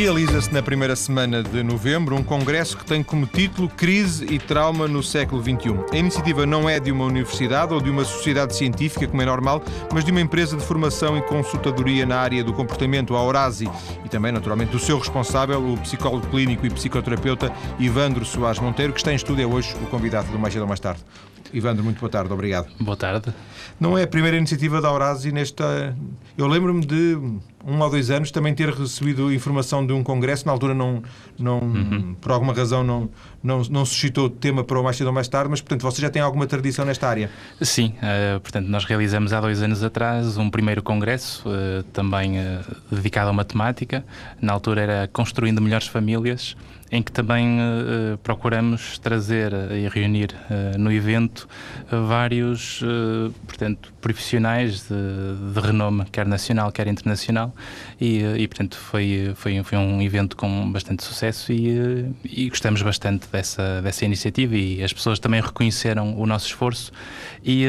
Realiza-se na primeira semana de novembro um congresso que tem como título Crise e Trauma no século XXI. A iniciativa não é de uma universidade ou de uma sociedade científica, como é normal, mas de uma empresa de formação e consultadoria na área do comportamento, a Orasi, e também, naturalmente, do seu responsável, o psicólogo clínico e psicoterapeuta Ivandro Soares Monteiro, que está em estúdio hoje o convidado do Mais Cedo Mais Tarde. Ivandro, muito boa tarde, obrigado. Boa tarde. Não é a primeira iniciativa da Orasi nesta. Eu lembro-me de um ou dois anos também ter recebido informação de um congresso, na altura não, não uhum. por alguma razão não, não, não suscitou tema para o mais cedo ou mais tarde, mas portanto você já tem alguma tradição nesta área? Sim, uh, portanto nós realizamos há dois anos atrás um primeiro congresso, uh, também uh, dedicado à matemática, na altura era Construindo Melhores Famílias, em que também uh, procuramos trazer e reunir uh, no evento vários portanto, profissionais de, de, renome, quer nacional, quer internacional, e, e portanto foi, foi, foi um evento com bastante sucesso e, e gostamos bastante dessa, dessa iniciativa e as pessoas também reconheceram o nosso esforço. E,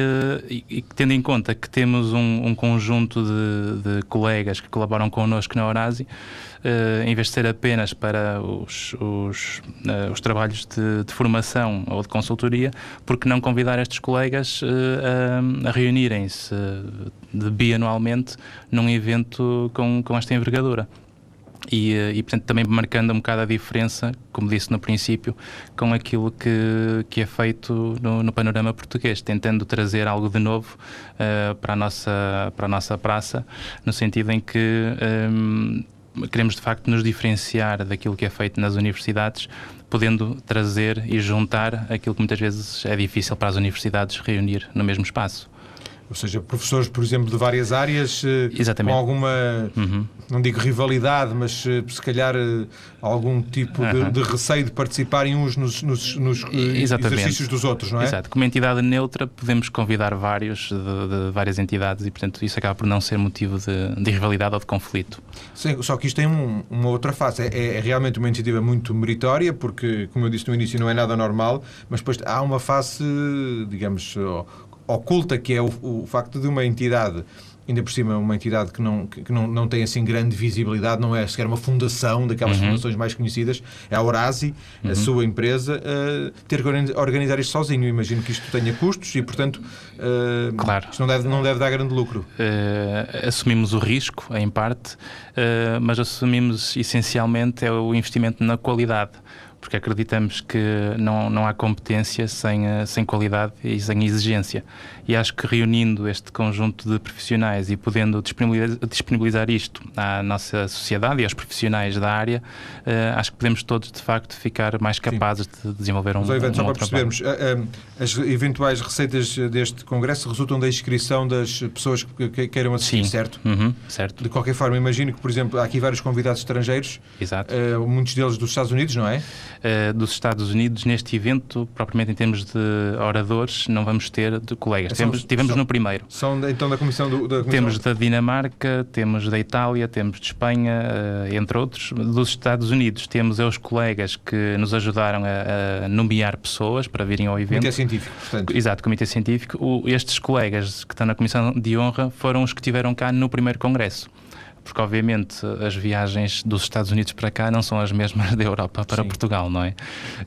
e, e tendo em conta que temos um, um conjunto de, de, colegas que colaboram connosco na Orasi, uh, em vez de ser apenas para os, os, uh, os trabalhos de, de, formação ou de consultoria, porque não convidar estes colegas uh, a, a reunirem-se bianualmente num evento com, com esta envergadura? E, eh, e, portanto, também marcando um bocado a diferença, como disse no princípio, com aquilo que, que é feito no, no panorama português, tentando trazer algo de novo uh, para, a nossa, para a nossa praça, no sentido em que. Um, ehm, queremos de facto nos diferenciar daquilo que é feito nas universidades, podendo trazer e juntar aquilo que muitas vezes é difícil para as universidades reunir no mesmo espaço. Ou seja, professores, por exemplo, de várias áreas, eh, Exatamente. com alguma, uhum. não digo rivalidade, mas eh, se calhar eh, algum tipo uhum. de, de, receio de participarem uns nos, nos, nos exercícios dos outros, não é? Exato. Como entidade neutra, podemos convidar vários, de, de, várias entidades e, portanto, isso acaba por não ser motivo de, de rivalidade ou de conflito. Sim, só que isto tem um, uma outra face. É, é, realmente uma iniciativa muito meritória, porque, como eu disse no início, não é nada normal, mas depois há uma face, digamos, oculta, que é o, o facto de uma entidade ainda por cima uma entidade que não, que não, não tem assim grande visibilidade, não é sequer uma fundação daquelas uhum. fundações mais conhecidas, é a Orasi, uhum. a sua empresa, uh, ter que organizar isto sozinho. Imagino que isto tenha custos e, portanto, uh, claro. isto não deve, não deve dar grande lucro. Uh, assumimos o risco, em parte, mas assumimos essencialmente é o investimento na qualidade porque acreditamos que não, não há competência sem, eh, sem qualidade e sem exigência. E acho que reunindo este conjunto de profissionais e podendo disponibilizar, isto à nossa sociedade e aos profissionais da área, uh, acho que podemos todos, de facto, ficar mais capazes Sim. de desenvolver um, Mas, um só para percebermos, uh, as eventuais receitas deste congresso resultam da inscrição das pessoas que queiram assistir, Sim. certo? Uhum, certo? De qualquer forma, imagino que, por exemplo, há aqui vários convidados estrangeiros, Exato. Uh, muitos deles dos Estados Unidos, não é? uh, dos Estados Unidos neste evento, propriamente em termos de oradores, não vamos ter de colegas. São, temos, tivemos são, no primeiro. São então da Comissão do, da comissão... Temos da Dinamarca, temos da Itália, temos de Espanha, uh, entre outros. Dos Estados Unidos temos os colegas que nos ajudaram a, a, nomear pessoas para virem ao evento. Comitê Científico, portanto. Exato, Comitê Científico. O, estes colegas que estão na Comissão de Honra foram os que estiveram cá no primeiro congresso porque obviamente as viagens dos Estados Unidos para cá não são as mesmas da Europa para Sim. Portugal, não é?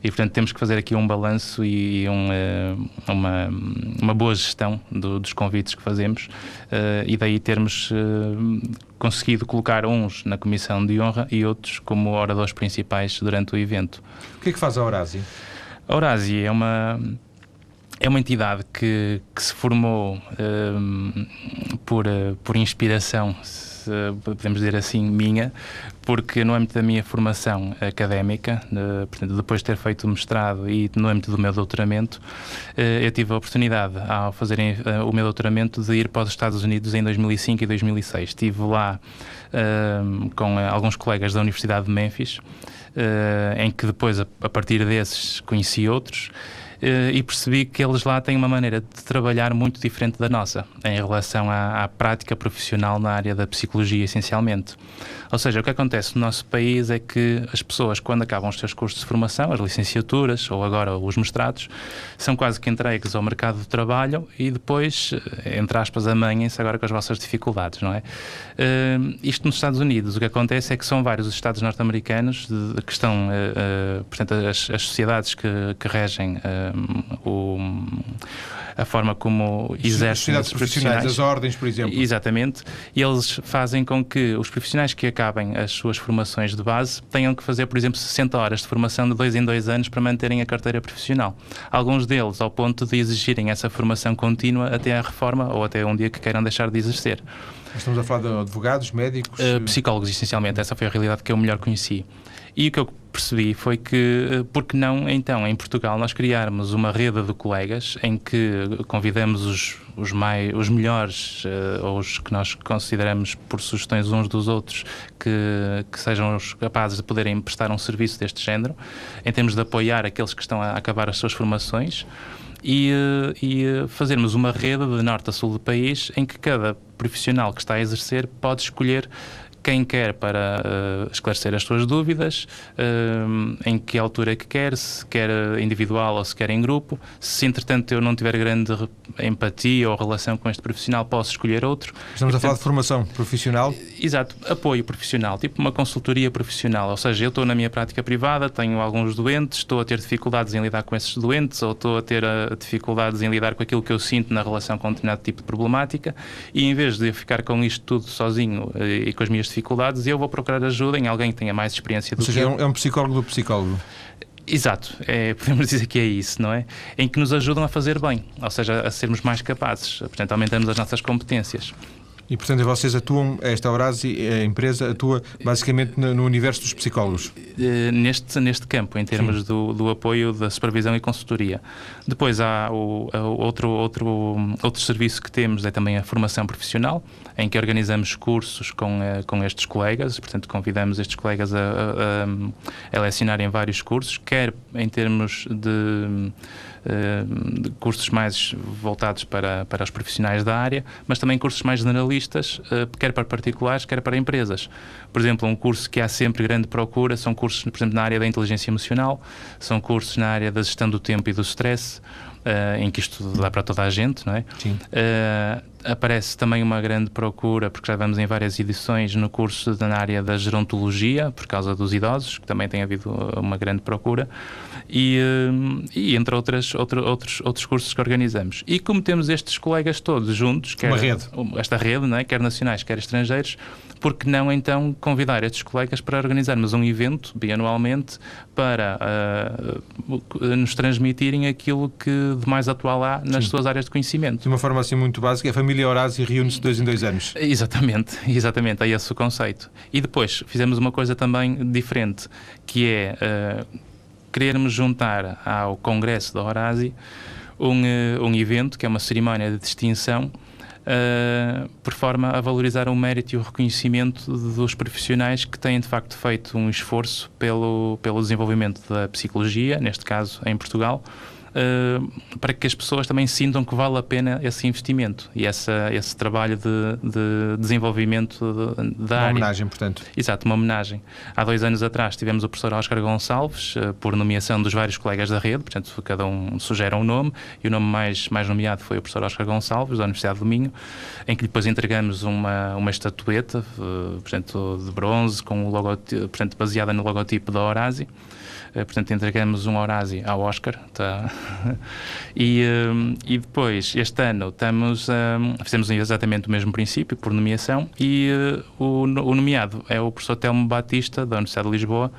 E portanto temos que fazer aqui um balanço e um, eh, uma, uma boa gestão do, dos convites que fazemos uh, e daí termos uh, conseguido colocar uns na comissão de honra e outros como oradores principais durante o evento. O que é que faz a Horásia? A Horásia é uma é uma entidade que, que se formou por, por inspiração podemos dizer assim, minha, porque no âmbito da minha formação académica, portanto, depois de ter feito o mestrado e no âmbito do meu doutoramento, eh, eu tive a oportunidade, ao fazer eh, o meu doutoramento, de ir para os Estados Unidos em 2005 e 2006. Estive lá eh, com alguns colegas da Universidade de Memphis, em que depois, a partir desses, conheci outros eh, e percebi que eles lá têm uma maneira de trabalhar muito diferente da nossa, em relação à, à, prática profissional na área da psicologia, essencialmente. Ou seja, o que acontece no nosso país é que as pessoas, quando acabam os seus cursos de formação, as licenciaturas ou agora os mestrados, são quase que entregues ao mercado de trabalho e depois, eh, entre aspas, amanhem-se agora com as vossas dificuldades, não é? Uh, isto nos Estados Unidos, o que acontece é que são vários os Estados norte-americanos que estão, uh, uh, portanto, as, as, sociedades que, que regem o, a forma como exercem os profissionais, as ordens, por exemplo. Exatamente. E eles fazem com que os profissionais que acabem as suas formações de base tenham que fazer, por exemplo, 60 horas de formação de dois em dois anos para manterem a carteira profissional. Alguns deles ao ponto de exigirem essa formação contínua até a reforma ou até um dia que queiram deixar de exercer. Estamos a falar de advogados, médicos? Uh, psicólogos, essencialmente. Essa foi a realidade que eu melhor conheci. E o que eu percebi foi que, eh, porque não, então, em Portugal, nós criarmos uma rede de colegas em que convidamos os, os, mais, os melhores, uh, ou os que nós consideramos por sugestões uns dos outros, que, que sejam os capazes de poderem prestar um serviço deste género, em termos de apoiar aqueles que estão a acabar as suas formações e, eh, e fazermos uma rede de norte a sul do país em que cada profissional que está a exercer pode escolher quem quer para uh, esclarecer as suas dúvidas, uh, em que altura é que quer, se quer individual ou se quer em grupo. Se entretanto eu não tiver grande empatia ou relação com este profissional, posso escolher outro. Estamos e, a falar de formação profissional? Exato, apoio profissional, tipo uma consultoria profissional. Ou seja, eu estou na minha prática privada, tenho alguns doentes, estou a ter dificuldades em lidar com esses doentes ou estou a ter uh, dificuldades em lidar com aquilo que eu sinto na relação com um determinado tipo de problemática e em vez de eu ficar com isto tudo sozinho e com as minhas dificuldades e eu vou procurar ajuda em alguém que tenha mais experiência do Ou seja, que é um, é um psicólogo do psicólogo. Exato, é, podemos dizer que é isso, não é? Em que nos ajudam a fazer bem, ou seja, a sermos mais capazes, portanto, aumentamos as nossas competências. E, portanto, vocês atuam, esta Eurasi, a empresa, atua basicamente no, universo dos psicólogos? Eh, neste, neste campo, em termos do, do, apoio da supervisão e consultoria. Depois há o, outro, outro, outro serviço que temos, é também a formação profissional, em que organizamos cursos com, eh, com estes colegas, portanto, convidamos estes colegas a, a, a lecionarem vários cursos, quer em termos de de cursos mais voltados para, para os profissionais da área, mas também cursos mais generalistas, eh, quer para particulares, quer para empresas. Por exemplo, um curso que há sempre grande procura são cursos, por exemplo, na área da inteligência emocional, são cursos na área da gestão do tempo e do stress, uh, em que isto dá para toda a gente, não é? Sim. Uh, aparece também uma grande procura, porque já vamos em várias edições no curso na área da gerontologia, por causa dos idosos, que também tem havido uma grande procura, e, uh, e entre outras, outro, outros, outros cursos que organizamos. E como temos estes colegas todos juntos, quer, rede. esta rede, não é? quer nacionais, quer estrangeiros, por que não então convidar estes colegas para organizarmos um evento bianualmente para uh, nos transmitirem aquilo que de mais atual há nas Sim. suas áreas de conhecimento. De uma forma assim muito básica, a família Horácio reúne-se dois em dois anos. Exatamente, exatamente, é esse o conceito. E depois fizemos uma coisa também diferente, que é uh, querermos juntar ao Congresso da Horácio um, uh, um evento que é uma cerimónia de distinção uh, por forma a valorizar o mérito e o reconhecimento dos profissionais que têm de facto feito um esforço pelo, pelo desenvolvimento da psicologia, neste caso em Portugal, uh, para que as pessoas também sintam que vale a pena esse investimento e essa, esse trabalho de, de desenvolvimento de, da uma área. Uma homenagem, portanto. Exato, uma homenagem. Há dois anos atrás tivemos o professor Oscar Gonçalves, uh, por nomeação dos vários colegas da rede, portanto, cada um sugere um nome, e o nome mais, mais nomeado foi o professor Oscar Gonçalves, da Universidade do Minho, em que depois entregamos uma, uma estatueta, uh, portanto, de bronze, com o logotipo, portanto, baseada no logotipo da Horácio. Eh, portanto, entregamos um Horácio ao Oscar. Tá? e, um, e depois, este ano, estamos, um, fizemos exatamente o mesmo princípio, por nomeação, e uh, o, o nomeado é o professor Telmo Batista, da Universidade de Lisboa,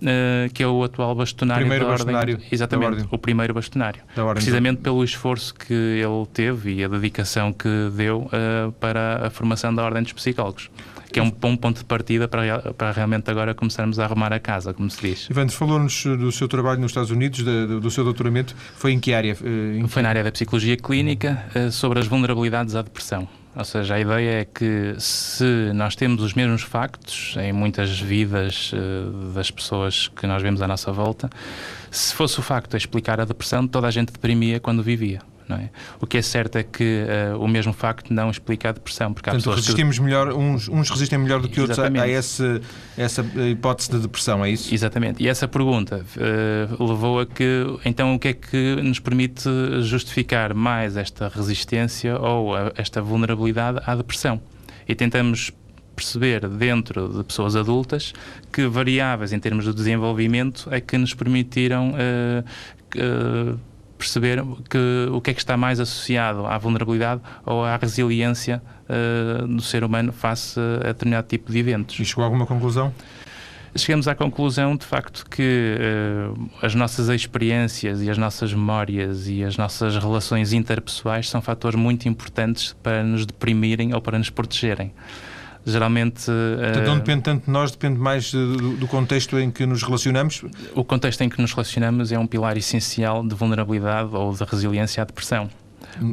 uh, que é o atual bastonário primeiro da bastonário Ordem. Exatamente, ordem. o primeiro bastonário. Precisamente pelo esforço que ele teve e a dedicação que deu uh, para a formação da Ordem dos Psicólogos. Que é um bom ponto de partida para, para realmente agora começarmos a arrumar a casa, como se diz. Ivandro, falou-nos do seu trabalho nos Estados Unidos, do, do seu doutoramento, foi em que área? Em... Foi na área da psicologia clínica, sobre as vulnerabilidades à depressão. Ou seja, a ideia é que se nós temos os mesmos factos em muitas vidas uh, das pessoas que nós vemos à nossa volta, se fosse o facto de explicar a depressão, toda a gente deprimia quando vivia. É? O que é certo é que uh, o mesmo facto não explica a depressão. Porque Portanto, resistimos que... melhor, uns, uns resistem melhor do que outros a, a essa, essa hipótese de depressão, é isso? Exatamente. E essa pergunta uh, levou a que, então, o que é que nos permite justificar mais esta resistência ou a, esta vulnerabilidade à depressão? E tentamos perceber dentro de pessoas adultas que variáveis em termos de desenvolvimento é que nos permitiram uh, uh, perceber que, o que é que está mais associado à vulnerabilidade ou à resiliência uh, do ser humano face a determinado tipo de eventos. E chegou a alguma conclusão? Chegamos à conclusão, de facto, que uh, as nossas experiências e as nossas memórias e as nossas relações interpessoais são fatores muito importantes para nos deprimirem ou para nos protegerem geralmente. Portanto, não depende tanto de nós, depende mais do, do, contexto em que nos relacionamos? O contexto em que nos relacionamos é um pilar essencial de vulnerabilidade ou de resiliência à depressão.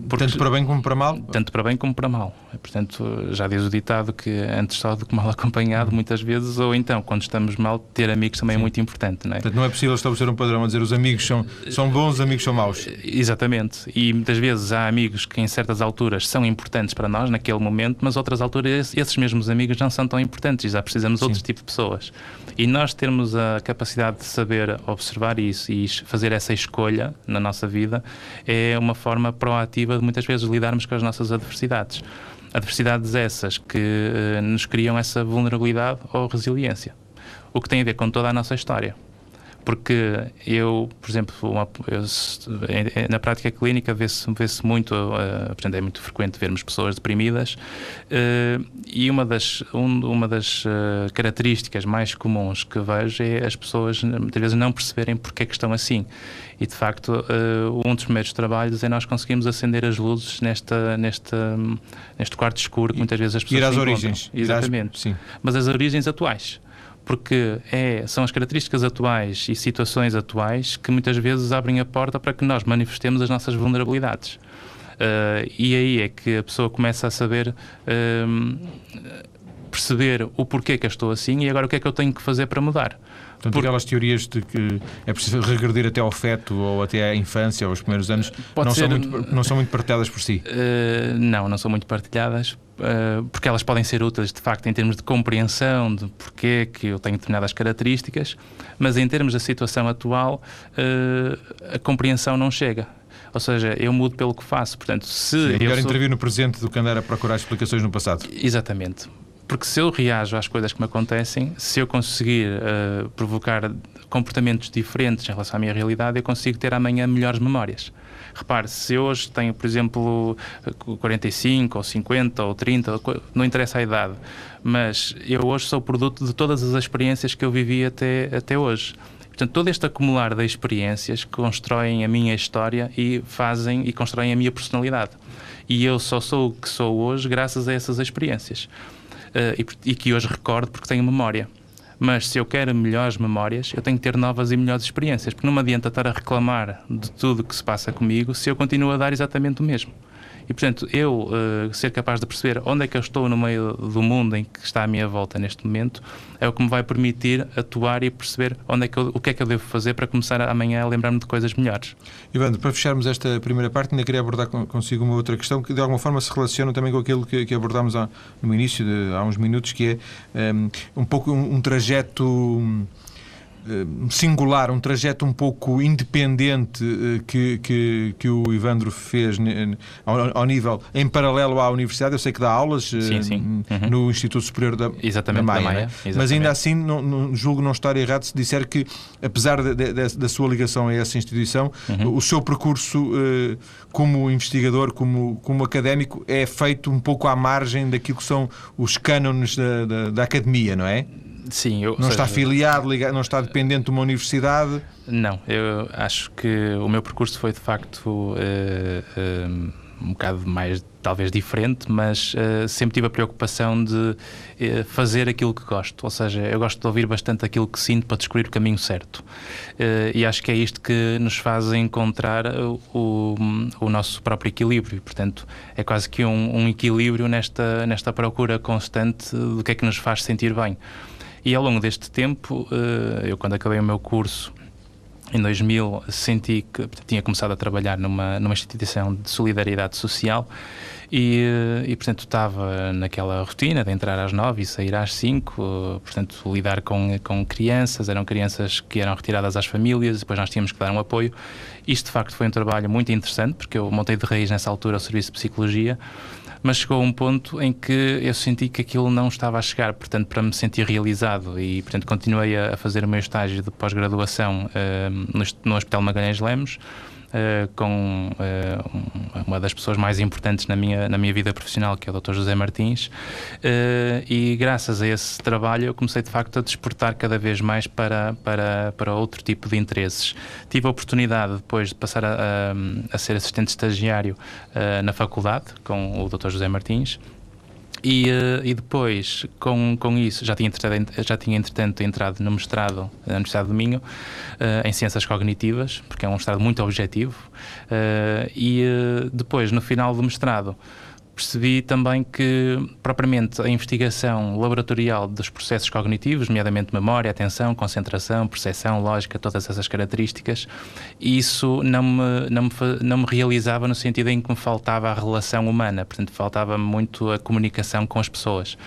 Porque, tanto para bem como para mal? Tanto para bem como para mal. Portanto, já diz o ditado que antes só do que mal acompanhado, muitas vezes, ou então, quando estamos mal, ter amigos também é Sim. é muito importante. Não é? Portanto, não é possível estabelecer um padrão a dizer os amigos são, são bons, os amigos são maus. Exatamente. E muitas vezes há amigos que em certas alturas são importantes para nós naquele momento, mas outras alturas esses mesmos amigos não são tão importantes e já precisamos de outro tipo de pessoas. E nós termos a capacidade de saber observar isso e fazer essa escolha na nossa vida é uma forma proativa de muitas vezes lidarmos com as nossas adversidades. Adversidades essas que uh, nos criam essa vulnerabilidade ou resiliência. O que tem a ver com toda a nossa história porque eu, por exemplo, uma, eu, na prática clínica vê-se vê muito, uh, portanto, é muito frequente vermos pessoas deprimidas uh, e uma das, um, uma das uh, características mais comuns que vejo é as pessoas muitas vezes não perceberem porque é que estão assim. E de facto, uh, um dos primeiros trabalhos é nós conseguimos acender as luzes nesta, nesta, neste quarto escuro que muitas vezes as pessoas. Ir às origens. Exatamente. Sim. Mas as origens atuais porque é, são as características atuais e situações atuais que muitas vezes abrem a porta para que nós manifestemos as nossas vulnerabilidades. Uh, e aí é que a pessoa começa a saber uh, perceber o porquê que eu estou assim e agora o que é que eu tenho que fazer para mudar. Portanto, Por... aquelas teorias de que é preciso regredir até ao feto ou até à infância ou aos primeiros anos não, ser... são muito, não são muito partilhadas por si? Uh, não, não são muito partilhadas Uh, porque elas podem ser úteis de facto em termos de compreensão de porquê que eu tenho determinadas características, mas em termos da situação atual, a compreensão não chega. Ou seja, eu mudo pelo que faço. Portanto, se Sim, é melhor sou... intervir no presente do que andar a procurar explicações no passado. Exatamente. Porque se eu reajo às coisas que me acontecem, se eu conseguir uh, provocar comportamentos diferentes em relação à minha realidade, eu consigo ter amanhã melhores memórias. Repare, se hoje tenho, por exemplo, 45 ou 50 ou 30, não interessa a idade, mas eu hoje sou produto de todas as experiências que eu vivi até, até hoje. Portanto, todo este acumular de experiências constroem a minha história e fazem e constroem a minha personalidade. E eu só sou o que sou hoje graças a essas experiências. Uh, e, e que hoje recordo porque tenho memória. Mas se eu quero melhores memórias, eu tenho que ter novas e melhores experiências, porque não me adianta estar a reclamar de tudo que se passa comigo se eu continuo a dar exatamente o mesmo. E, portanto, eu uh, ser capaz de perceber onde é que eu estou no meio do mundo em que está à minha volta neste momento é o que me vai permitir atuar e perceber onde é que eu, o que é que eu devo fazer para começar amanhã a lembrar-me de coisas melhores. Ivandro, para fecharmos esta primeira parte, ainda queria abordar consigo uma outra questão que de alguma forma se relaciona também com aquilo que, que abordámos há, no início, de, há uns minutos, que é um, um pouco um, um trajeto. Eh, singular, um trajeto um pouco independente eh, que, que, que o Ivandro fez ao, ao, nível, em paralelo à universidade. Eu sei que dá aulas eh, sim, sim. Uhum. no Instituto Superior da, Exatamente, da Maia, da Maia. Né? mas ainda assim não, não, julgo não estar errado se disser que, apesar de, de, da sua ligação a essa instituição, uhum. o seu percurso como investigador, como, como académico, é feito um pouco à margem daquilo que são os cânones da, da, da academia, não é? Sim, eu, não seja, está afiliado, não está dependente de uma universidade? Não, eu acho que o meu percurso foi de facto uh, uh, um bocado mais talvez diferente, mas uh, sempre tive a preocupação de uh, fazer aquilo que gosto. Ou seja, eu gosto de ouvir bastante aquilo que sinto para descobrir o caminho certo. Uh, e acho que é isto que nos faz encontrar o, o nosso próprio equilíbrio. Portanto, é quase que um, um equilíbrio nesta, nesta procura constante do que é que nos faz sentir bem. E ao longo deste tempo, eu quando acabei o meu curso em 2000 senti que tinha começado a trabalhar numa, numa instituição de solidariedade social e, eh, e, portanto, estava naquela rotina de entrar às nove e sair às cinco, portanto, lidar com, com crianças, eram crianças que eram retiradas às famílias, depois nós tínhamos que dar um apoio. Isto, de facto, foi um trabalho muito interessante, porque eu montei de raiz nessa altura o Serviço de Psicologia, mas chegou um ponto em que eu senti que aquilo não estava a chegar, portanto, para me sentir realizado. E, portanto, continuei a, fazer o meu estágio de pós-graduação uh, no, no Hospital Magalhães Lemos, uh, com uh, uma das pessoas mais importantes na minha, na minha vida profissional, que é o Dr. José Martins, uh, e graças a esse trabalho eu comecei de facto a despertar cada vez mais para, para, para outro tipo de interesses. Tive a oportunidade depois de passar a, a, a ser assistente estagiário na faculdade com o Dr. José Martins e, uh, e depois, com, com isso, já tinha, já tinha entretanto entrado no mestrado na Universidade do Minho, em Ciências Cognitivas, porque é um mestrado muito objetivo. Uh, e depois, no final do mestrado, percebi também que, propriamente, a investigação laboratorial dos processos cognitivos, nomeadamente memória, atenção, concentração, percepção, lógica, todas essas características, isso não me, não me, não me realizava no sentido em que me faltava a relação humana, portanto, faltava muito a comunicação com as pessoas.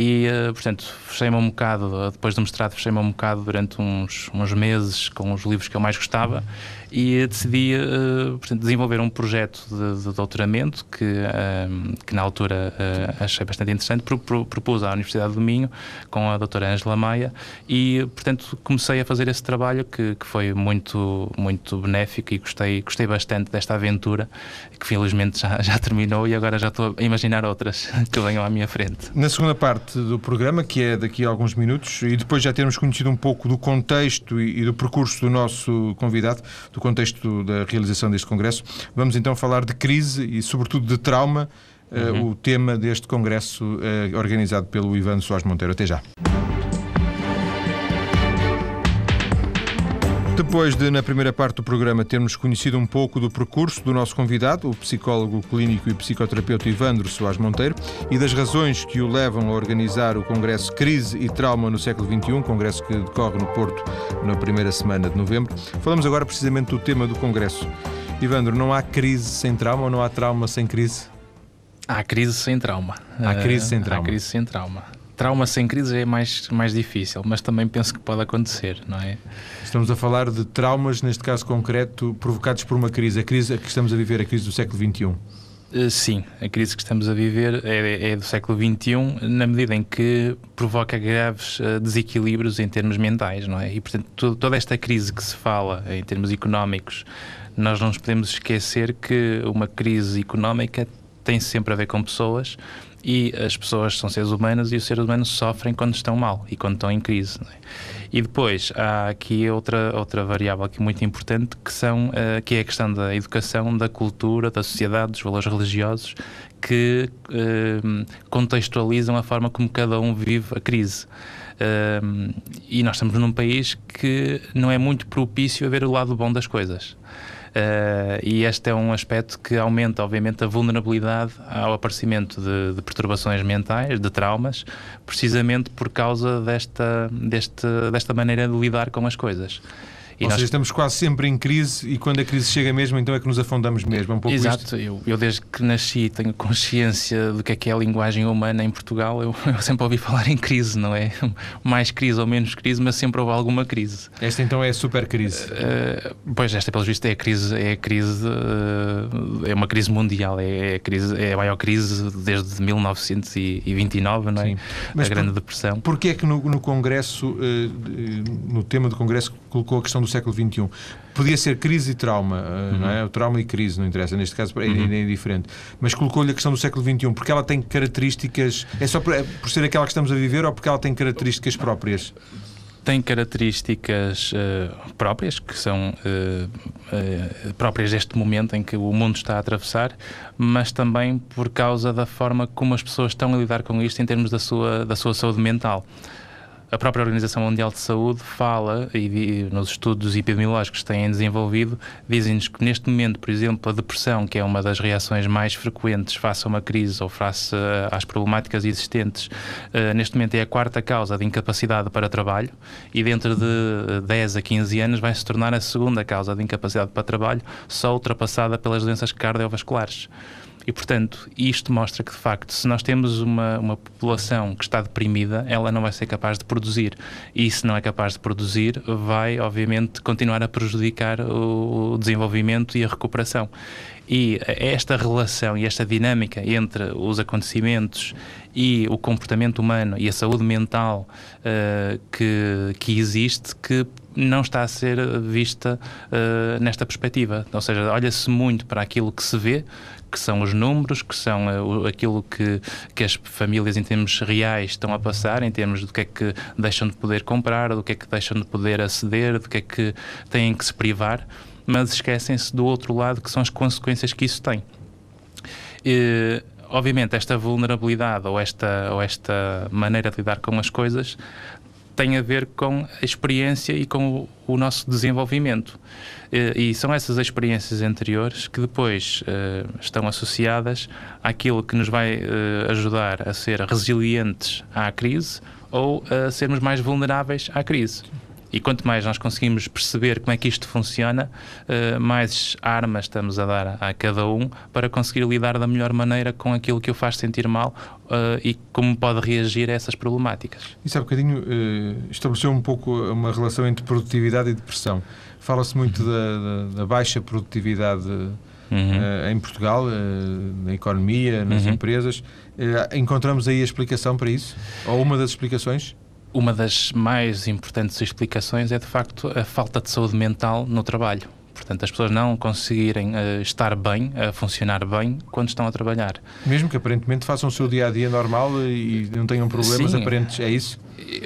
E, uh, portanto, fechei-me um bocado, depois do mestrado, fechei-me um bocado durante uns, uns meses com os livros que eu mais gostava e decidi uh, portanto, desenvolver um projeto de, de doutoramento que, uh, que na altura achei bastante interessante, pro, pro, propus à Universidade do Minho com a doutora Angela Maia e, portanto, comecei a fazer esse trabalho que, que foi muito, muito benéfico e gostei, gostei bastante desta aventura que felizmente já, já terminou e agora já estou a imaginar outras que venham à minha frente. Na segunda parte do programa, que é daqui a alguns minutos, e depois já termos conhecido um pouco do contexto e, e do percurso do nosso convidado, do contexto da realização deste Congresso. Vamos então falar de crise e, sobretudo, de trauma, eh, uhum. uh, o tema deste Congresso uh, organizado pelo Ivan Soares Monteiro. Até já. Depois de, na primeira parte do programa, termos conhecido um pouco do percurso do nosso convidado, o psicólogo clínico e psicoterapeuta Ivandro Soares Monteiro, e das razões que o levam a organizar o Congresso Crise e Trauma no século XXI, congresso que decorre no Porto na primeira semana de novembro, falamos agora precisamente do tema do Congresso. Ivandro, não há crise sem trauma ou não há trauma sem crise? Há crise sem trauma. Há crise sem trauma. Há crise sem trauma trauma sem crise é mais, mais difícil, mas também penso que pode acontecer, não é? Estamos a falar de traumas, neste caso concreto, provocados por uma crise. A crise que estamos a viver, a crise do século XXI. Eh, sim, a crise que estamos a viver é, é, do século XXI, na medida em que provoca graves eh, desequilíbrios em termos mentais, não é? E, portanto, toda esta crise que se fala em termos económicos, nós não nos podemos esquecer que uma crise económica tem sempre a ver com pessoas e as pessoas são seres humanos e os seres humanos sofrem quando estão mal e quando estão em crise. É? E depois há aqui outra, outra variável aqui muito importante que, são, uh, que é a questão da educação, da cultura, da sociedade, dos valores religiosos que uh, contextualizam a forma como cada um vive a crise. Uh, e nós estamos num país que não é muito propício a ver o lado bom das coisas. Uh, e este é um aspecto que aumenta, obviamente, a vulnerabilidade ao aparecimento de, de perturbações mentais, de traumas, precisamente por causa desta, deste, desta maneira de lidar com as coisas. E Ou nós... seja, estamos quase sempre em crise e quando a crise chega mesmo, então é que nos afundamos mesmo. É um pouco Exato, eu, eu, desde que nasci tenho consciência do que é que é a linguagem humana em Portugal. Eu, eu, sempre ouvi falar em crise, não é? Mais crise ou menos crise, mas sempre houve alguma crise. Esta então é a super crise? Uh, pois, esta, pelos vistos, é a crise, é a crise, uh, é uma crise mundial, é, é, a crise, é a maior crise desde 1929, não é? Sim. Mas a Grande por, Depressão. Porquê é que no, no Congresso, uh, no tema do Congresso, colocou a questão do século XXI. Podia ser crise e trauma, eh, uhum. não é? O trauma e crise, não interessa, neste caso é, uhum. é diferente. Mas colocou-lhe a questão do século XXI, porque ela tem características. É só por, é por ser aquela que estamos a viver ou porque ela tem características próprias? tem características uh, próprias, que são uh, uh, próprias deste momento em que o mundo está a atravessar, mas também por causa da forma como as pessoas estão a lidar com isto em termos da sua, da sua saúde mental a própria Organização Mundial de Saúde fala, e, nos estudos epidemiológicos que têm desenvolvido, dizem-nos que neste momento, por exemplo, a depressão, que é uma das reações mais frequentes face a uma crise ou face às problemáticas existentes, uh, neste momento é a quarta causa de incapacidade para trabalho e dentro de 10 a 15 anos vai se tornar a segunda causa de incapacidade para trabalho, só ultrapassada pelas doenças cardiovasculares. E, portanto, isto mostra que, de facto, se nós temos uma, uma população que está deprimida, ela não vai ser capaz de produzir. E se não é capaz de produzir, vai, obviamente, continuar a prejudicar o desenvolvimento e a recuperação. E esta relação e esta dinâmica entre os acontecimentos e o comportamento humano e a saúde mental uh, que, que existe, que não está a ser vista uh, nesta perspectiva. Ou seja, olha-se muito para aquilo que se vê, que são os números, que são uh, aquilo que, que as famílias em termos reais estão a passar, em termos do que é que deixam de poder comprar, do que é que deixam de poder aceder, do que é que têm que se privar, mas esquecem-se do outro lado que são as consequências que isso tem. E, obviamente, esta vulnerabilidade ou esta, ou esta maneira de lidar com as coisas tem a ver com a experiência e com o, o nosso desenvolvimento. E, e, são essas experiências anteriores que depois uh, estão associadas àquilo que nos vai uh, ajudar a ser resilientes à crise ou a sermos mais vulneráveis à crise. E quanto mais nós conseguimos perceber como é que isto funciona, uh, mais armas estamos a dar a cada um para conseguir lidar da melhor maneira com aquilo que o faz sentir mal uh, e como pode reagir a essessas problemáticas. Isso há bocadinho uh, estabeleceu um pouco uma relação entre produtividade e depressão. Fala-se muito da, da, da, baixa produtividade uhum. em Portugal, na economia, nas uhum. empresas. encontramos aí a explicação para isso? Ou uma das explicações? Uma das mais importantes explicações é, de facto, a falta de saúde mental no trabalho. Portanto, as pessoas não conseguirem uh, estar bem, a uh, funcionar bem quando estão a trabalhar. Mesmo que aparentemente façam o seu dia a dia normal e não tenham problemas Sim. aparentes, é isso?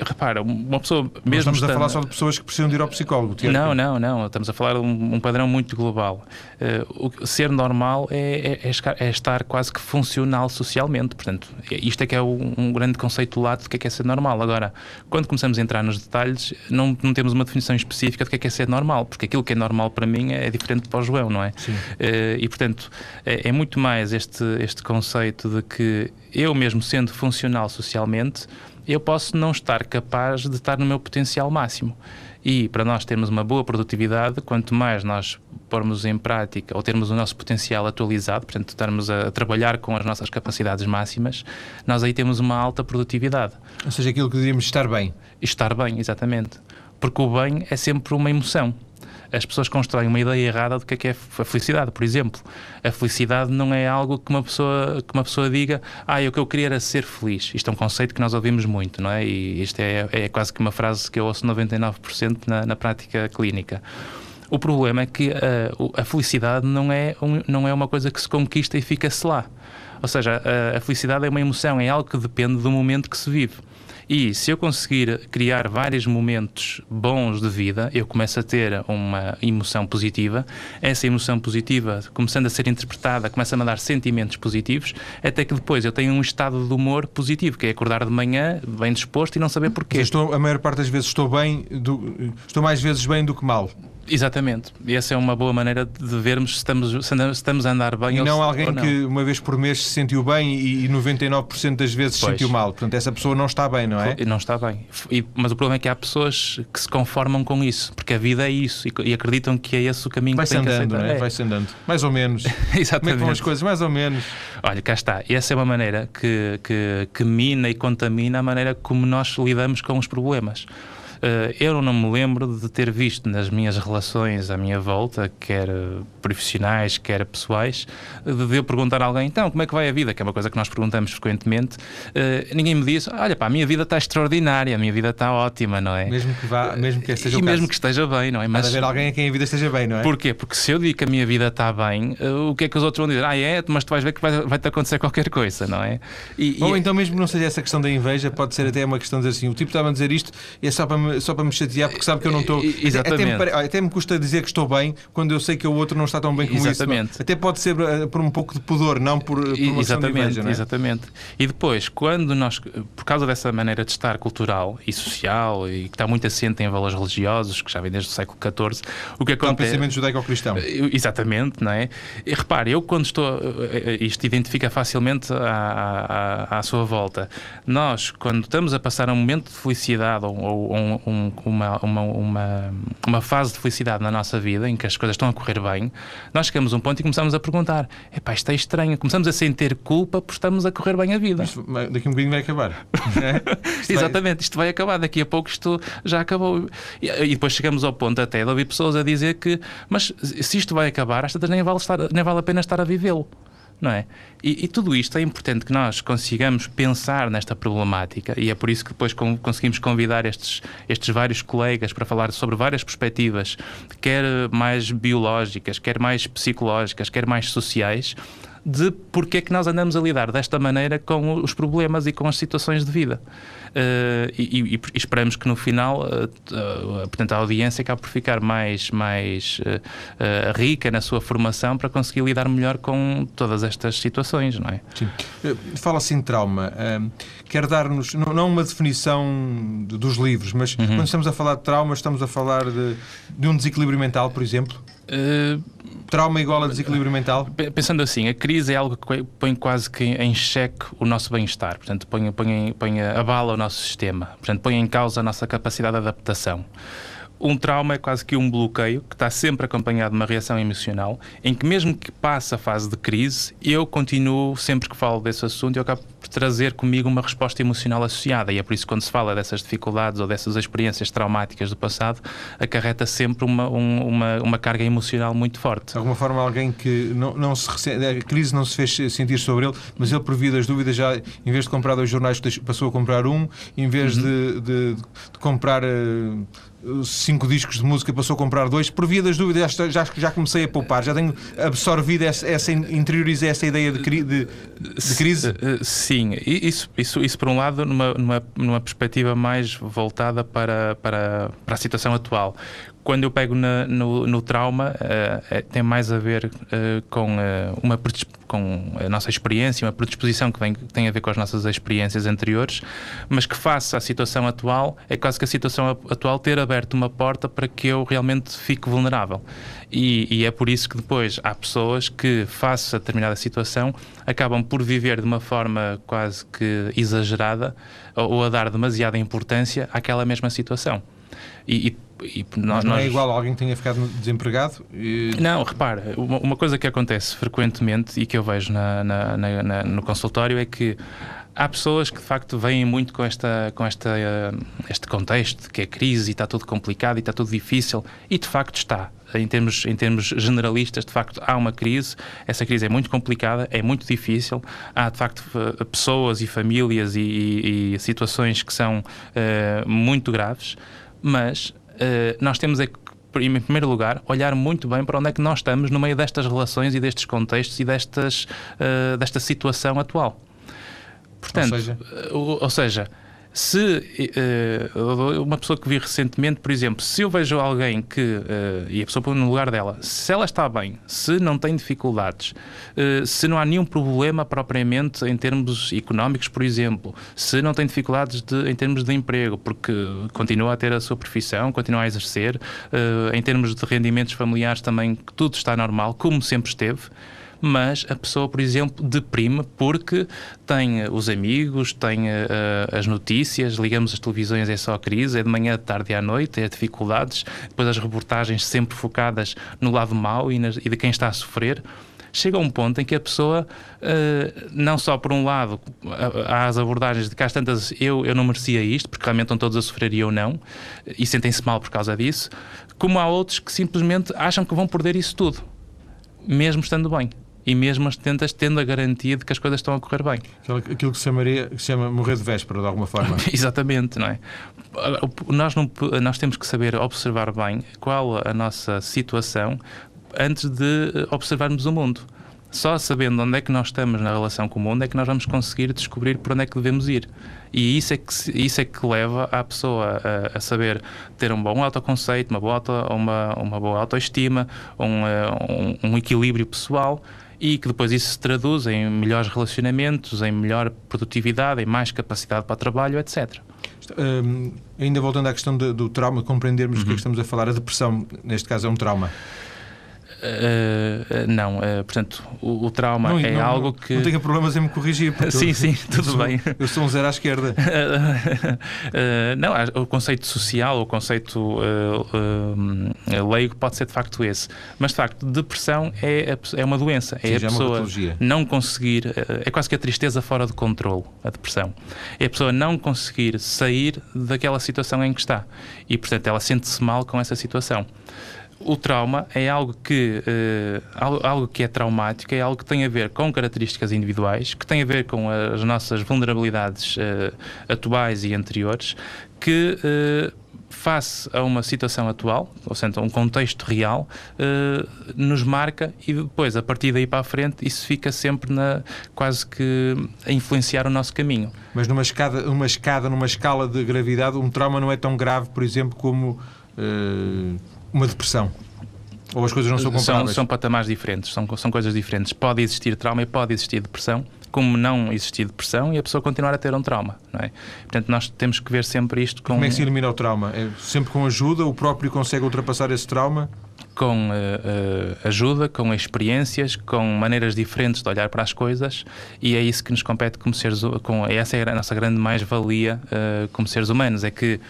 Repara, uma pessoa mesmo. Não estamos estando... a falar só de pessoas que precisam de ir ao psicólogo. Não, não, não. Estamos a falar de um, um padrão muito global. Uh, o, ser normal é, é, é, estar quase que funcional socialmente. Portanto, é, isto é que é um, um grande conceito lato do que é, que é ser normal. Agora, quando começamos a entrar nos detalhes, não, não temos uma definição específica do que é, que é ser normal, porque aquilo que é normal para mim é diferente para o João, não é? Sim. Uh, e, portanto, é, é muito mais este, este conceito de que eu mesmo sendo funcional socialmente eu posso não estar capaz de estar no meu potencial máximo. E para nós termos uma boa produtividade, quanto mais nós pormos em prática ou termos o nosso potencial atualizado, portanto, estarmos a trabalhar com as nossas capacidades máximas, nós aí temos uma alta produtividade. Ou seja, aquilo que diríamos estar bem. Estar bem, exatamente. Porque o bem é sempre uma emoção as pessoas constroem uma ideia errada do que é, que é a felicidade. Por exemplo, a felicidade não é algo que uma pessoa, que uma pessoa diga, ah, o que eu queria era ser feliz. Isto é um conceito que nós ouvimos muito, não é? E isto é, é quase que uma frase que eu ouço 99% na, na prática clínica. O problema é que a, eh, a felicidade não é, um, não é uma coisa que se conquista e fica-se lá. Ou seja, a, a felicidade é uma emoção, é algo que depende do momento que se vive. E se eu conseguir criar vários momentos bons de vida, eu começo a ter uma emoção positiva. Essa emoção positiva, começando a ser interpretada, começa-me a dar sentimentos positivos, até que depois eu tenho um estado de humor positivo, que é acordar de manhã bem disposto e não saber porquê. Estou, a maior parte das vezes estou bem, do, estou mais vezes bem do que mal. Exatamente. E essa é uma boa maneira de vermos se estamos, se estamos a andar bem e não alguém não. que uma vez por mês se sentiu bem e 99% das vezes se sentiu mal. Portanto, essa pessoa não está bem, não é? Não está bem. E, mas o problema é que há pessoas que se conformam com isso, porque a vida é isso e, e acreditam que é esse o caminho Vai que tem andando, que aceitar. É? Vai-se andando. Mais ou menos. Exatamente. Como é que vão as coisas? Mais ou menos. Olha, cá está. Essa é uma maneira que, que, que mina e contamina a maneira como nós lidamos com os problemas. Eh, eu não me lembro de ter visto nas minhas relações à minha volta, quer profissionais, quer pessoais, de eu perguntar a alguém, então, como é que vai a vida? Que é uma coisa que nós perguntamos frequentemente. Eh, ninguém me diz, olha pá, a minha vida está extraordinária, a minha vida está ótima, não é? Mesmo que vá, mesmo que esteja E mesmo que esteja bem, não é? Mas haver alguém a quem a vida esteja bem, não é? Porquê? Porque se eu digo que a minha vida está bem, eh, o que é que os outros vão dizer? Ah, é? Mas tu vais ver que vai-te vai acontecer qualquer coisa, não é? E, Ou e... então, mesmo que não seja essa questão da inveja, pode ser até uma questão de dizer assim: o tipo estava a dizer isto e é só para me para, só para me chatear, porque sabe que eu não estou. Exatamente. Até me, até me custa dizer que estou bem quando eu sei que o outro não está tão bem como Exatamente. isso. Até pode ser uh, por um pouco de pudor, não por, por uma exatamente, de inveja, é? Exatamente. E depois, quando nós, por causa dessa maneira de estar cultural e social e que está muito assente em valores religiosos, que já vem desde o século XIV, o que acontece. É o pensamento judaico-cristão. Exatamente, não é? E repare, eu quando estou. Isto identifica facilmente à, à, à sua volta. Nós, quando estamos a passar um momento de felicidade ou, ou um, uma, uma, uma, uma, fase de felicidade na nossa vida, em que as coisas estão a correr bem, nós chegamos a um ponto e começamos a perguntar: epá, isto é estranho. Começamos a sentir culpa por estamos a correr bem a vida. Isto, daqui a um bocadinho vai acabar. isto Exatamente, isto vai acabar. Daqui a pouco isto já acabou. E, e, depois chegamos ao ponto até de ouvir pessoas a dizer que, mas se isto vai acabar, às nem vale, estar, nem vale a pena estar a vivê-lo não é? E, e, tudo isto é importante que nós consigamos pensar nesta problemática e é por isso que depois conseguimos convidar estes, estes vários colegas para falar sobre várias perspectivas, quer mais biológicas, quer mais psicológicas, quer mais sociais, de porque é que nós andamos a lidar desta maneira com os problemas e com as situações de vida. Uh, e, e, esperamos que no final uh, uh, portanto, a audiência acabe por ficar mais, mais rica na sua formação para conseguir lidar melhor com todas estas situações, não é? Sim. Fala-se em trauma. quer dar-nos, não, não, uma definição de, dos livros, mas uhum. quando estamos a falar de trauma, estamos a falar de, de um desequilíbrio mental, por exemplo? Trauma igual a desequilíbrio mental? Pensando assim, a crise é algo que põe quase que em xeque o nosso bem-estar, portanto, põe, põe, põe abala o nosso sistema, portanto, põe em causa a nossa capacidade de adaptação. Um trauma é quase que um bloqueio que está sempre acompanhado de uma reação emocional, em que mesmo que passe a fase de crise, eu continuo, sempre que falo desse assunto, eu acabo por trazer comigo uma resposta emocional associada. E é por isso que quando se fala dessas dificuldades ou dessas experiências traumáticas do passado, acarreta sempre uma, um, uma, uma carga emocional muito forte. De alguma forma, alguém que não, não se a crise não se fez sentir sobre ele, mas ele, por via das dúvidas, já em vez de comprar dois jornais, passou a comprar um, em vez uhum. de, de, de, comprar. Uh, cinco discos de música, passou a comprar dois. Por via das dúvidas, já, já, comecei a poupar, já tenho absorvido essa, essa interiorizei essa ideia de, de, de, crise. Eh, sim, isso, isso, isso por um lado, numa, numa, numa perspectiva mais voltada para, para, para a situação atual quando eu pego na, no, no, trauma, uh, tem mais a ver uh, com, uh, uma, com a nossa experiência, uma predisposição que, vem, que tem a ver com as nossas experiências anteriores, mas que face à situação atual, é quase que a situação atual ter aberto uma porta para que eu realmente fique vulnerável. E, e é por isso que depois há pessoas que, face a determinada situação, acabam por viver de uma forma quase que exagerada ou, ou a dar demasiada importância àquela mesma situação. E, e, e nós, não é igual a alguém que tenha ficado desempregado? E... Não, repara, uma, uma, coisa que acontece frequentemente e que eu vejo na, na, na, no consultório é que há pessoas que de facto vêm muito com, esta, com esta, uh, este contexto que é crise e está tudo complicado e está tudo difícil e de facto está. Em termos, em termos generalistas, de facto, há uma crise. Essa crise é muito complicada, é muito difícil. Há, de facto, pessoas e famílias e, e, e situações que são uh, muito graves mas nós temos é que em primeiro lugar, olhar muito bem para onde é que nós estamos no meio destas relações e destes contextos e destas, uh, desta situação atual. Portanto, ou seja, uh, ou seja se uh, uma pessoa que vi recentemente, por exemplo, se eu vejo alguém que, uh, e a pessoa põe no lugar dela, se ela está bem, se não tem dificuldades, uh, se não há nenhum problema propriamente em termos económicos, por exemplo, se não tem dificuldades de, em termos de emprego, porque continua a ter a sua profissão, continua a exercer, em termos de rendimentos familiares também, tudo está normal, como sempre esteve mas a pessoa, por exemplo, deprime porque tem os amigos, tem uh, as notícias, ligamos as televisões, é só crise, é de manhã, de tarde e à noite, é dificuldades, depois as reportagens sempre focadas no lado mau e, nas, e de quem está a sofrer. Chega a um ponto em que a pessoa, uh, não só por um lado, há as abordagens de cá às tantas, eu, eu não merecia isto, porque realmente estão todos a sofrer e eu não, e sentem-se mal por causa disso, como há outros que simplesmente acham que vão perder isso tudo, mesmo estando bem e mesmo as tentas tendo a garantia de que as coisas estão a correr bem. Aquilo que se, chamaria, que se chama morrer de véspera, de alguma forma. Exatamente, não é? Nós, não, nós temos que saber observar bem qual a nossa situação antes de observarmos o mundo. Só sabendo onde é que nós estamos na relação com o mundo é que nós vamos conseguir descobrir por onde é que devemos ir. E isso é que, isso é que leva a pessoa a, a saber ter um bom autoconceito, uma boa, auto, uma, uma boa autoestima, um, eh, um, um equilíbrio pessoal e que depois isso se traduz em melhores relacionamentos, em melhor produtividade, em mais capacidade para o trabalho, etc. Um, ainda voltando à questão do, do trauma, compreendermos uhum. é que estamos a falar, a depressão, neste caso, é um trauma. Uh, não, uh, portanto, o, o trauma não, é não, algo que. Não tenho problemas em me corrigir. Sim, eu, sim, tudo sou, bem. Eu sou um zero à esquerda. não, o conceito social, o conceito leigo pode ser de facto esse. Mas de facto, depressão é, é uma doença. É sim, a é pessoa é não conseguir. É quase que a tristeza fora de controle, a depressão. É a pessoa não conseguir sair daquela situação em que está. E, portanto, ela sente-se mal com essa situação o trauma é algo que, uh, algo, que é traumático, é algo que tem a ver com características individuais, que tem a ver com as nossas vulnerabilidades uh, atuais e anteriores, que uh, face a uma situação atual, ou seja, um contexto real, nos marca e depois, a partir daí para a frente, isso fica sempre na, quase que a influenciar o nosso caminho. Mas numa escada, numa escada, numa escala de gravidade, um trauma não é tão grave, por exemplo, como uma depressão? Ou as coisas não são comparáveis? São, são patamares diferentes, são, são coisas diferentes. Pode existir trauma e pode existir depressão, como não existir depressão e a pessoa continuar a ter um trauma. Não é? Portanto, nós temos que ver sempre isto com. Como é que se elimina o trauma? É sempre com ajuda? O próprio consegue ultrapassar esse trauma? Com uh, uh, ajuda, com experiências, com maneiras diferentes de olhar para as coisas e é isso que nos compete como seres com Essa é a nossa grande mais-valia uh, como seres humanos. É que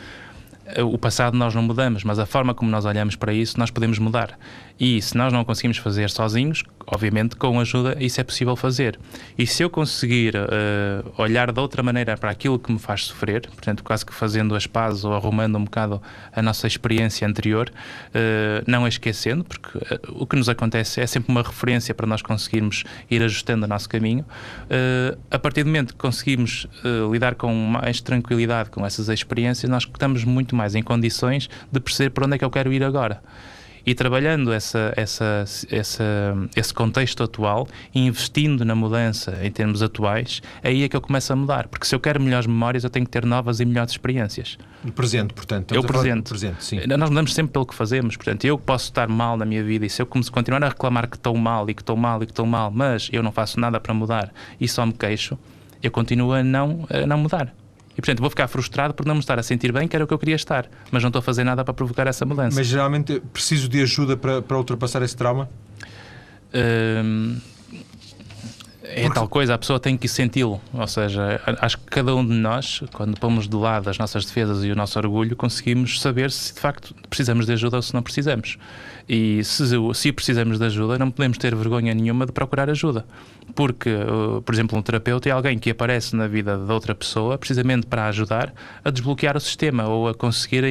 o passado nós não mudamos, mas a forma como nós olhamos para isso nós podemos mudar. E se nós não conseguimos fazer sozinhos, obviamente com ajuda isso é possível fazer. E se eu conseguir uh, olhar de outra maneira para aquilo que me faz sofrer, portanto, quase que fazendo as pazes ou arrumando um bocado a nossa experiência anterior, uh, não a esquecendo, porque uh, o que nos acontece é sempre uma referência para nós conseguirmos ir ajustando o nosso caminho. a partir do momento que conseguimos lidar com mais tranquilidade com essas experiências, nós estamos muito mais em condições de perceber para onde é que eu quero ir agora e trabalhando essa, essa, essa, esse contexto atual e investindo na mudança em termos atuais, aí é que eu começo a mudar. Porque se eu quero melhores memórias, eu tenho que ter novas e melhores experiências. O presente, portanto. Eu presente. presente sim. Nós mudamos sempre pelo que fazemos. Portanto, eu posso estar mal na minha vida e se eu continuar a reclamar que estou mal e que estou mal e que estou mal, mas eu não faço nada para mudar e só me queixo, eu continuo a não, a não mudar. E, portanto, vou ficar frustrado por não me estar a sentir bem, que era o que eu queria estar, mas não estou a fazer nada para provocar essa mudança. Mas geralmente preciso de ajuda para, para ultrapassar esse trauma? Hum, é tal coisa, a pessoa tem que senti-lo. Ou seja, acho que cada um de nós, quando pomos de lado as nossas defesas e o nosso orgulho, conseguimos saber se de facto precisamos de ajuda ou se não precisamos. E se, se precisamos de ajuda, não podemos ter vergonha nenhuma de procurar ajuda. Porque, por exemplo, um terapeuta é alguém que aparece na vida de outra pessoa precisamente para ajudar a desbloquear o sistema ou a conseguir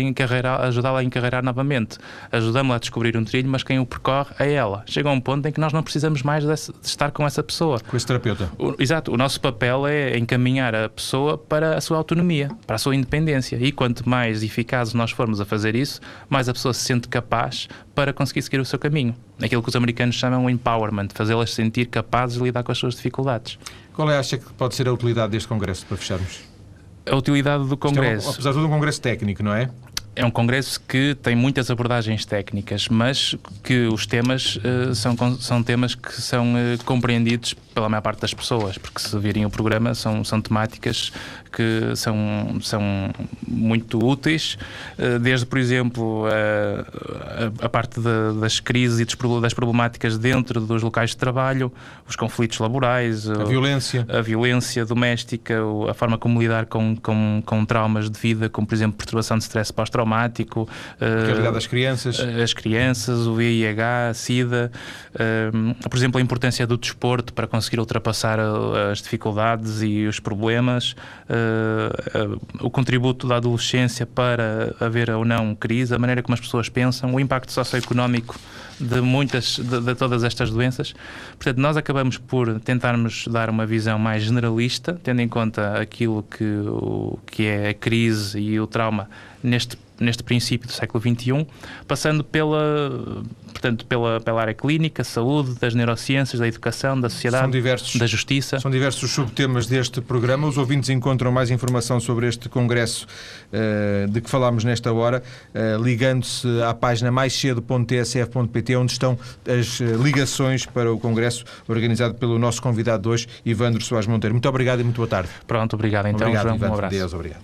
ajudá-la a encarreirar novamente. Ajudamos-la a descobrir um trilho, mas quem o percorre é ela. Chega a um ponto em que nós não precisamos mais de estar com essa pessoa. Com terapeuta. O, exato. O nosso papel é encaminhar a pessoa para a sua autonomia, para a sua independência. E quanto mais eficazes nós formos a fazer isso, mais a pessoa se sente capaz para conseguir seguir o seu caminho. Aquilo que os americanos chamam de empowerment, fazê-las sentir capazes de lidar com as suas dificuldades. Qual é, acha que pode ser a utilidade deste Congresso, para fecharmos? A utilidade do Congresso. É um, apesar de tudo, um Congresso técnico, não é? É um congresso que tem muitas abordagens técnicas, mas que os temas uh, são, são temas que são uh, compreendidos pela maior parte das pessoas, porque se virem o programa são, são temáticas que são, são muito úteis, uh, desde, por exemplo, a, a, a parte de, das crises e das problemáticas dentro dos locais de trabalho, os conflitos laborais, a violência, a violência doméstica, a forma como lidar com, com, com traumas de vida, como, por exemplo, perturbação de stress pós-traumático, traumático. Uh, das crianças. Eh, as crianças, o VIH, a SIDA. Uh, por exemplo, a importância do desporto para conseguir ultrapassar as dificuldades e os problemas. Uh, o contributo da adolescência para haver ou não crise, a maneira como as pessoas pensam, o impacto socioeconómico de muitas, de, de, todas estas doenças. Portanto, nós acabamos por tentarmos dar uma visão mais generalista, tendo em conta aquilo que, o, que é a crise e o trauma neste neste princípio do século XXI, passando pela, portanto, pela, pela área clínica, saúde, das neurociências, da educação, da sociedade, diversos, da justiça. São diversos os subtemas deste programa. Os ouvintes encontram mais informação sobre este congresso uh, de que falámos nesta hora, uh, ligando-se à página maiscedo.tsf.pt, onde estão as eh, ligações para o congresso organizado pelo nosso convidado de hoje, Ivandro Soares Monteiro. Muito obrigado e muito boa tarde. Pronto, obrigado então, obrigado, João. Ivandro. Um abraço. Deus, obrigado.